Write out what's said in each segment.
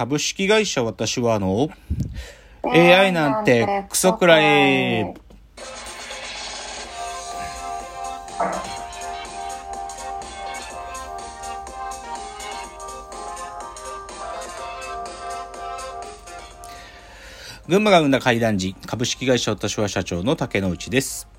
株式会社私はあの、AI なんてクソくらい。群馬が生んだ怪談時、株式会社私は社長の竹之内です。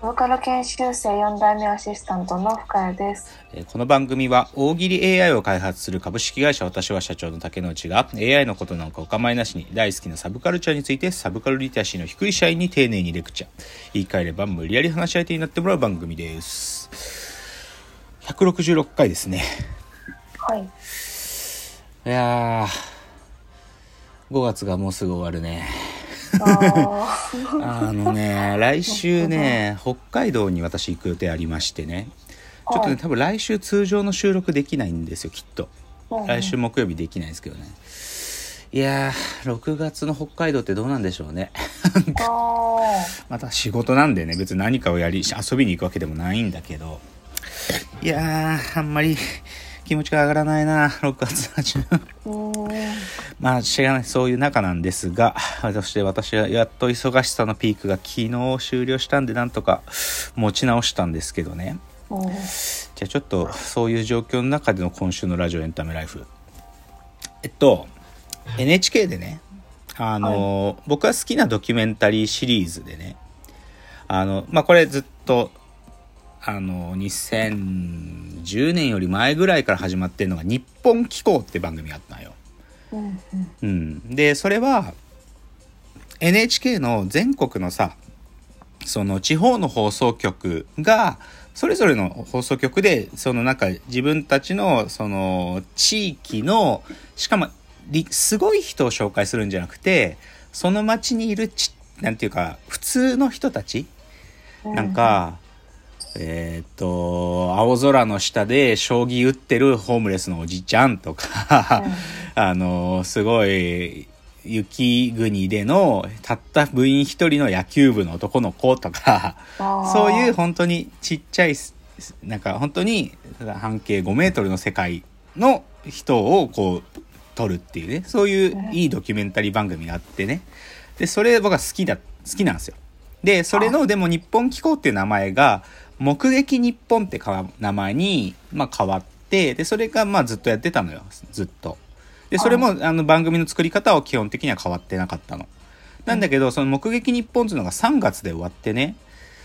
ボーカル研修生4代目アシスタントの深谷です。えーこの番組は大喜利 AI を開発する株式会社私は社長の竹之内が AI のことなんかお構いなしに大好きなサブカルチャーについてサブカルリテラシーの低い社員に丁寧にレクチャー言い換えれば無理やり話し相手になってもらう番組です166回ですねはい。いやー5月がもうすぐ終わるねあ あのね来週ね北海道に私行く予定ありましてね。ちょっとね多分来週通常の収録できないんですよきっと。ー来週木曜日できないですけどね。いやー6月の北海道ってどうなんでしょうね。あまた仕事なんでね別に何かをやり遊びに行くわけでもないんだけど。いやーあんまり気持ちが上がらないな6月初。め。まあ知らないそういう中なんですがそして私はやっと忙しさのピークが昨日終了したんでなんとか持ち直したんですけどね。うんじゃあちょっとそういう状況の中での今週のラジオエンタメライフ。えっと NHK でねあの、僕が好きなドキュメンタリーシリーズでねあのまあこれずっとあの2010年より前ぐらいから始まってるのが「日本機構」って番組があったのよ。うん、でそれは NHK の全国のさその地方の放送局がそれぞれの放送局でそのなんか自分たちのその地域のしかもすごい人を紹介するんじゃなくてその町にいるちなんていうか普通の人たちうんなんか、えーっと、青空の下で将棋打ってるホームレスのおじちゃんとか、あの、すごい、雪国でのたった部員一人の野球部の男の子とか、そういう本当にちっちゃいす、なんか本当に半径5メートルの世界の人をこう撮るっていうね、そういういいドキュメンタリー番組があってね。で、それ僕は好きだ、好きなんですよ。で、それのでも日本機構っていう名前が、目撃日本ってか名前に、まあ、変わって、で、それがまあずっとやってたのよ、ずっと。で、それもあの番組の作り方は基本的には変わってなかったの。なんだけど、その目撃日本っていうのが3月で終わってね、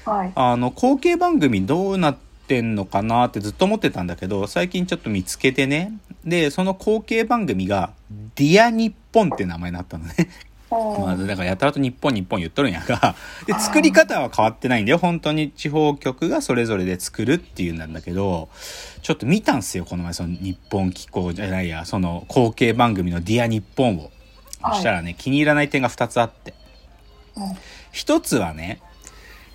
はい。あの、後継番組どうなってんのかなってずっと思ってたんだけど、最近ちょっと見つけてね。で、その後継番組が、 Dear にっぽんって名前になったのね。まあ、だからやたらと日本日本言っとるんやが、で、作り方は変わってないんだよ。本当に地方局がそれぞれで作るっていうんなんだけど、ちょっと見たんすよ、この前、そのにっぽん紀行じゃないや、その後継番組のディア日本を。はいそしたらね、気に入らない点が2つあって。うん一つはね、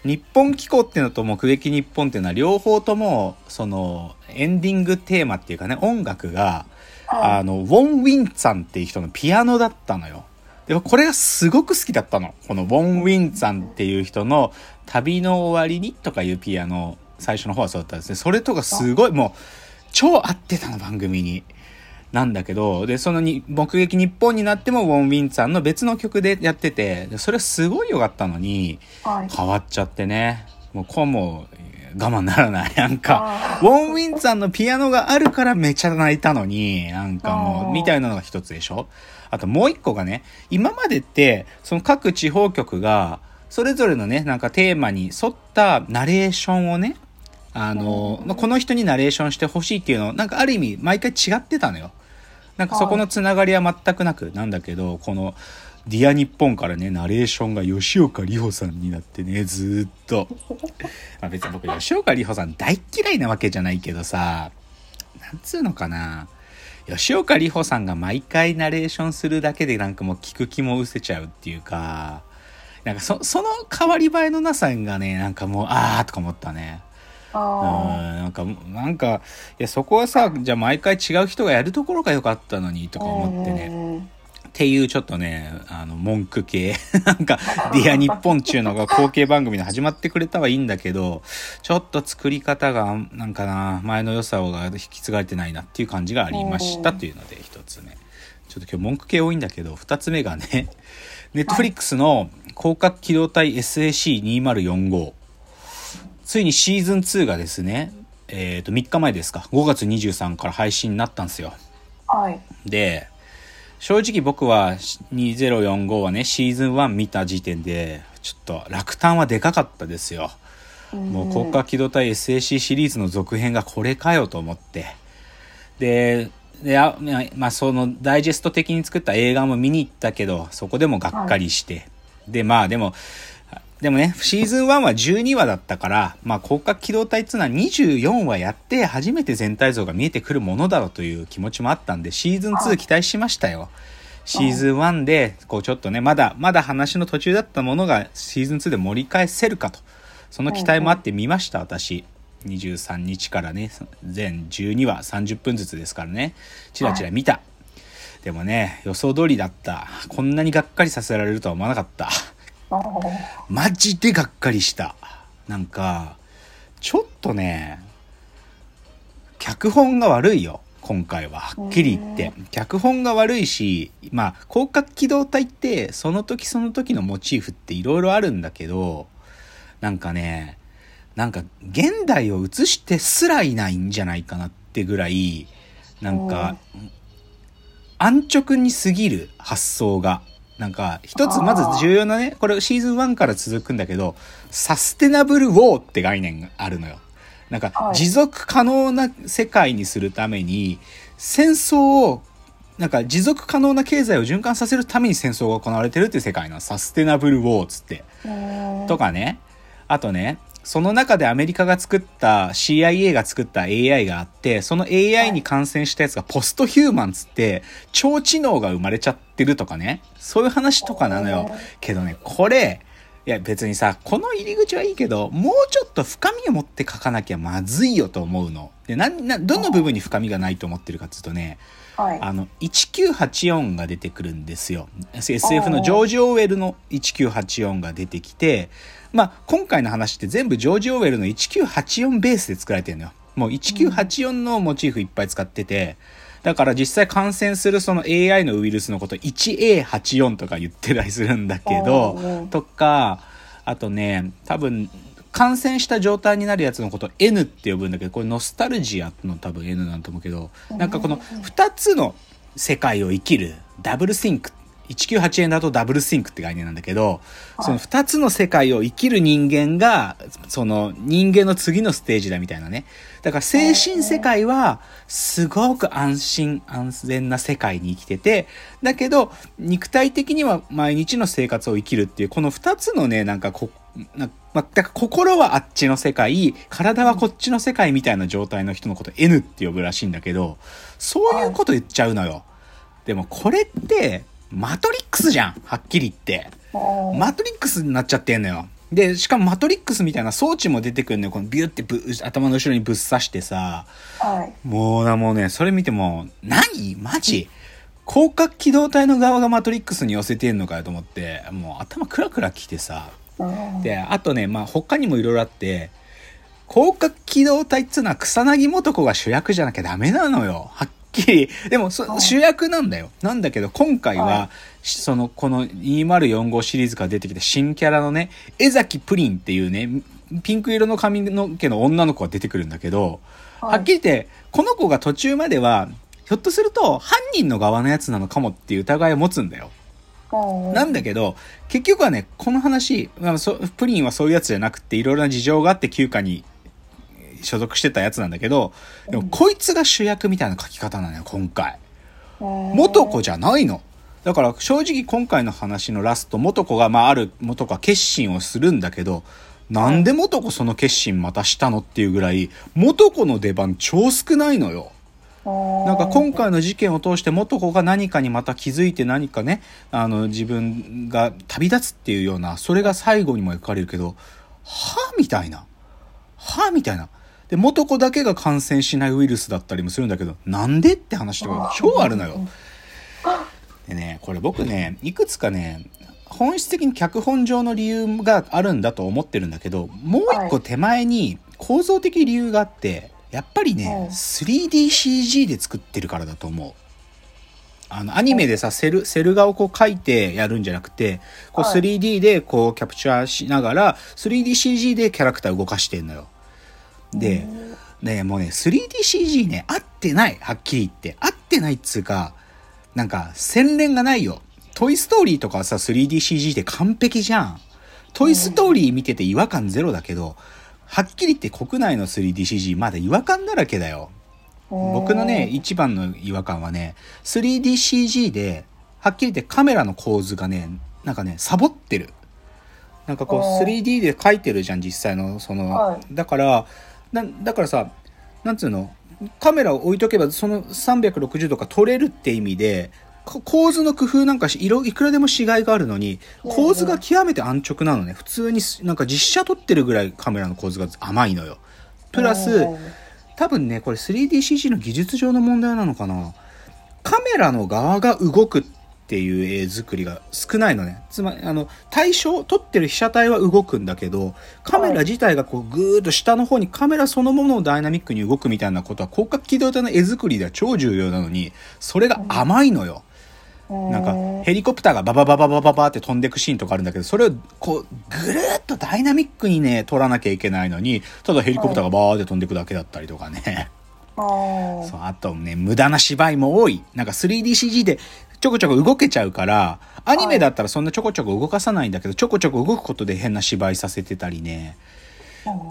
日本機構っていうのと目撃日本っていうのは両方とも、その、エンディングテーマっていうかね、音楽が、はいあの、ウォン・ウィンツァンっていう人のピアノだったのよ。で、これがすごく好きだったの。このウォン・ウィンツァンっていう人の旅の終わりにとかいうピアノ、最初の方はそうだったんですね。それとかすごい、もう、超合ってたの、番組に。なんだけど、で、そのに、目撃日本になっても、ウォン・ウィンツァンの別の曲でやってて、でそれはすごい良かったのに、はい。変わっちゃってね。もう、こうもう、我慢ならない。なんか、あウォン・ウィンさんのピアノがあるからめちゃ泣いたのに、なんかもう、みたいなのが一つでしょ？あともう一個がね、今までって、その各地方局が、それぞれのね、なんかテーマに沿ったナレーションをね、あの、まあこの人にナレーションしてほしいっていうの、なんかある意味毎回違ってたのよ。なんかそこのつながりは全くなくなんだけど、この、Dear にっぽんからね、ナレーションが吉岡里帆さんになってね、ずーっと。まあ別に僕、吉岡里帆さん大っ嫌いなわけじゃないけどさ、なんつうのかな。吉岡里帆さんが毎回ナレーションするだけでなんかもう聞く気も失せちゃうっていうか、なんかそ、その変わり映えのなさがね、なんかもう、あーとか思ったね。うん、あなんか、なんか、いや、そこはさ、じゃあ毎回違う人がやるところが良かったのにとか思ってね。ね。っていうちょっとね、あの、文句系。なんか、 Dear にっぽんちゅうのが後継番組で始まってくれたはいいんだけど、ちょっと作り方が、なんかな、前の良さが引き継がれてないなっていう感じがありましたというので、一つ目。ちょっと今日文句系多いんだけど、二つ目がね、ネットフリックスの攻殻機動隊 SAC2045。ついにシーズン2がですね、えっ、ー、と、3日前ですか、5月23から配信になったんですよ。はい。で、正直僕は2045はね、シーズン1見た時点で、ちょっと落胆はでかかったですよ。もう国家機動隊 SAC シリーズの続編がこれかよと思って。で、であまあ、そのダイジェスト的に作った映画も見に行ったけど、そこでもがっかりして。はい、で、まあでも、でもね、シーズン1は12話だったから、まあ、広角機動隊っていうのは24話やって初めて全体像が見えてくるものだろうという気持ちもあったんで、シーズン2期待しましたよ。シーズン1で、こうちょっとね、まだ、まだ話の途中だったものがシーズン2で盛り返せるかと。その期待もあって見ました、私。23日からね、全12話30分ずつですからね、チラチラ見た。でもね、予想通りだった。こんなにがっかりさせられるとは思わなかった。マジでがっかりした。なんか、ちょっとね、脚本が悪いよ。今回は。はっきり言って。脚本が悪いし、まあ、広角機動隊って、その時その時のモチーフっていろいろあるんだけど、なんかね、なんか現代を映してすらいないんじゃないかなってぐらい、なんか、安直に過ぎる発想が。なんか、一つまず重要なね、これシーズン1から続くんだけど、サステナブルウォーって概念があるのよ。なんか、持続可能な世界にするために、戦争を、なんか持続可能な経済を循環させるために戦争が行われてるっていう世界のサステナブルウォーつって。とかね。あとね、その中でアメリカが作った CIA が作った AI があって、その AI に感染したやつがポストヒューマンつって、超知能が生まれちゃってるとかね。そういう話とかなのよ。けどね、これ、いや別にさ、この入り口はいいけど、もうちょっと深みを持って書かなきゃまずいよと思うの。で、な、な、どの部分に深みがないと思ってるかっていうとね、はい、あの、1984が出てくるんですよ。SF のジョージ・オーウェルの1984が出てきて、まあ、今回の話って全部ジョージ・オーウェルの1984ベースで作られてるのよ。もう1984のモチーフいっぱい使ってて、だから実際感染するその AI のウイルスのこと 1A84 とか言ってたりするんだけど、とか、あとね、多分、感染した状態になるやつのこと N って呼ぶんだけど、これノスタルジアの多分 N なんと思うけど、なんかこの2つの世界を生きるダブルシンク198円だとダブルシンクって概念なんだけど、その二つの世界を生きる人間が、その人間の次のステージだみたいなね。だから精神世界は、すごく安心安全な世界に生きてて、だけど、肉体的には毎日の生活を生きるっていう、この二つのね、なんかこ、なまあ、だから心はあっちの世界、体はこっちの世界みたいな状態の人のこと N って呼ぶらしいんだけど、そういうこと言っちゃうのよ。でもこれって、マトリックスじゃんはっきり言って。マトリックスになっちゃってんのよ。で、しかもマトリックスみたいな装置も出てくるのよ。このビュってぶ頭の後ろにぶっ刺してさ。はい、もうな、もうね、それ見ても、何？マジ？広角機動隊の側がマトリックスに寄せてんのかよと思って、もう頭クラクラきてさ。で、あとね、まあ他にもいろいろあって、広角機動隊っつうのは草薙素子が主役じゃなきゃダメなのよ。はっきり、でも主役なんだよ。なんだけど、今回は、その、この2045シリーズから出てきた新キャラのね、江崎プリンっていうね、ピンク色の髪の毛の女の子が出てくるんだけど、はっきり言って、この子が途中までは、ひょっとすると犯人の側のやつなのかもっていう疑いを持つんだよ。なんだけど、結局はね、この話、まあ、プリンはそういうやつじゃなくて、いろいろな事情があって休暇に所属してたやつなんだけど、でもこいつが主役みたいな書き方なのよ、今回。元子じゃないの。だから正直今回の話のラスト、元子が、まあある、元子は決心をするんだけど、なんで元子その決心またしたのっていうぐらい、元子の出番超少ないのよ。なんか今回の事件を通して元子が何かにまた気づいて何かね、あの自分が旅立つっていうような、それが最後にも描かれるけど、はみたいな。はみたいな。で、元子だけが感染しないウイルスだったりもするんだけど、なんでって話とか超あるのよ。でね、これ僕ね、いくつかね、本質的に脚本上の理由があるんだと思ってるんだけど、もう一個手前に構造的理由があって、やっぱりね、うん 3DCG で作ってるからだと思う。あの、アニメでさ、セル、セル画をこう描いてやるんじゃなくて、こうはい 3D でこうキャプチャーしながら、3DCG でキャラクター動かしてんのよ。で、ねもうね、3DCG ね、合ってない、はっきり言って。合ってないっつうか、なんか、洗練がないよ。トイストーリーとかはさ、3DCG で完璧じゃん。トイストーリー見てて違和感ゼロだけど、はっきり言って国内の 3DCG まだ違和感だらけだよ。僕のね、一番の違和感はね、3DCG で、はっきり言ってカメラの構図がね、なんかね、サボってる。なんかこうおー 3D で描いてるじゃん、実際の、その、はいだから、なだからさ、なんつうの、カメラを置いとけばその360度が撮れるって意味で、こ構図の工夫なんかし、色、いくらでも違いがあるのに、構図が極めて安直なのね。普通にす、なんか実写撮ってるぐらいカメラの構図が甘いのよ。プラス、多分ね、これ 3DCG の技術上の問題なのかな。カメラの側が動くっていう絵作りが少ないのね。つまり、あの、対象、撮ってる被写体は動くんだけど、カメラ自体がこうぐーっと下の方にカメラそのものをダイナミックに動くみたいなことは広角機動隊の絵作りでは超重要なのに、それが甘いのよ。なんかヘリコプターがバババババババって飛んでくシーンとかあるんだけど、それをこうぐるーっとダイナミックにね、撮らなきゃいけないのに、ただヘリコプターがバーって飛んでくだけだったりとかね。そそう、あとね、無駄な芝居も多い。なんか 3DCG でちょこちょこ動けちゃうから、アニメだったらそんなちょこちょこ動かさないんだけど、ちょこちょこ動くことで変な芝居させてたりね。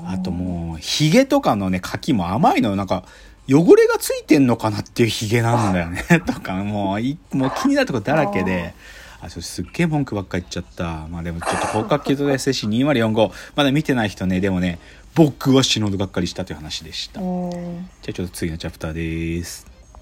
あともう、ヒゲとかのね、描きも甘いのよ。なんか、汚れがついてんのかなっていうヒゲなんだよね。とか、もうい、もう気になるとこだらけで。あ、それすっげえ文句ばっか言っちゃった。まあでもちょっと広角機動隊 SC2045、まだ見てない人ね、でもね、僕は死ぬほどがっかりしたという話でした。じゃあちょっと次のチャプターです。